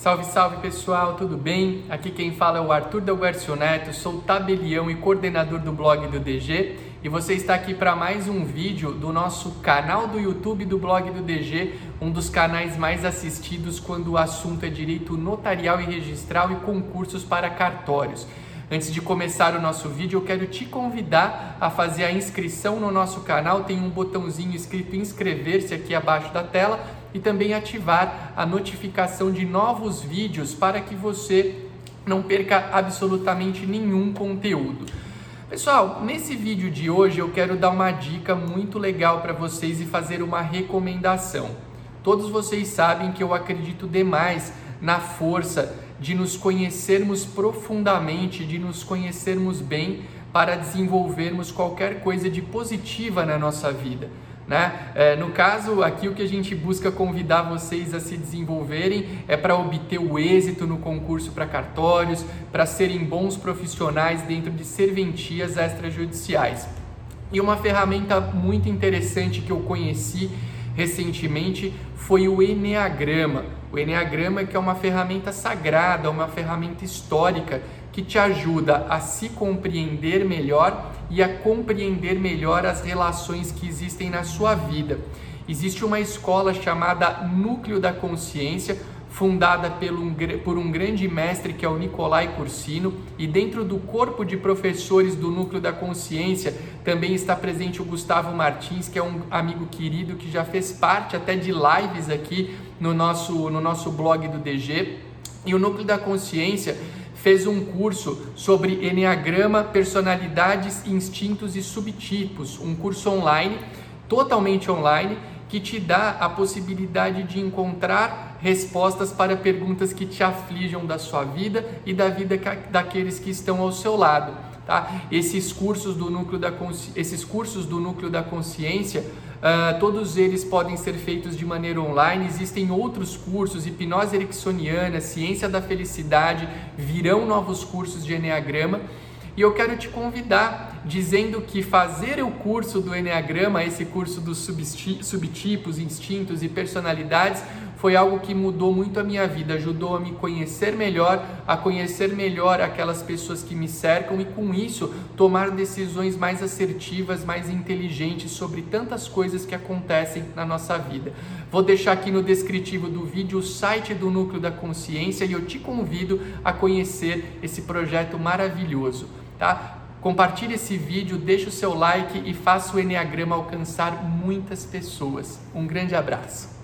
Salve, salve pessoal, tudo bem? Aqui quem fala é o Arthur Delguercio Neto, sou tabelião e coordenador do blog do DG e você está aqui para mais um vídeo do nosso canal do YouTube do blog do DG, um dos canais mais assistidos quando o assunto é direito notarial e registral e concursos para cartórios. Antes de começar o nosso vídeo, eu quero te convidar a fazer a inscrição no nosso canal. Tem um botãozinho escrito inscrever-se aqui abaixo da tela e também ativar a notificação de novos vídeos para que você não perca absolutamente nenhum conteúdo. Pessoal, nesse vídeo de hoje eu quero dar uma dica muito legal para vocês e fazer uma recomendação. Todos vocês sabem que eu acredito demais na força de nos conhecermos profundamente, de nos conhecermos bem para desenvolvermos qualquer coisa de positiva na nossa vida. Né? É, no caso, aqui o que a gente busca convidar vocês a se desenvolverem é para obter o êxito no concurso para cartórios, para serem bons profissionais dentro de serventias extrajudiciais. E uma ferramenta muito interessante que eu conheci recentemente foi o Enneagrama. O Enneagrama que é uma ferramenta sagrada, uma ferramenta histórica que te ajuda a se compreender melhor e a compreender melhor as relações que existem na sua vida. Existe uma escola chamada Núcleo da Consciência, fundada por um grande mestre que é o Nicolai Cursino, e dentro do corpo de professores do Núcleo da Consciência também está presente o Gustavo Martins, que é um amigo querido que já fez parte até de lives aqui no nosso, no nosso blog do DG. E o Núcleo da Consciência fez um curso sobre Enneagrama, personalidades, instintos e subtipos, um curso online, totalmente online, que te dá a possibilidade de encontrar respostas para perguntas que te aflijam da sua vida e da vida daqueles que estão ao seu lado. Tá? Esses cursos do núcleo da esses cursos do núcleo da consciência Uh, todos eles podem ser feitos de maneira online. Existem outros cursos, hipnose ericksoniana, ciência da felicidade, virão novos cursos de Enneagrama. E eu quero te convidar, dizendo que fazer o curso do Enneagrama, esse curso dos subtipos, instintos e personalidades, foi algo que mudou muito a minha vida, ajudou a me conhecer melhor, a conhecer melhor aquelas pessoas que me cercam e com isso tomar decisões mais assertivas, mais inteligentes sobre tantas coisas que acontecem na nossa vida. Vou deixar aqui no descritivo do vídeo o site do Núcleo da Consciência e eu te convido a conhecer esse projeto maravilhoso, tá? Compartilhe esse vídeo, deixe o seu like e faça o Enneagrama alcançar muitas pessoas. Um grande abraço.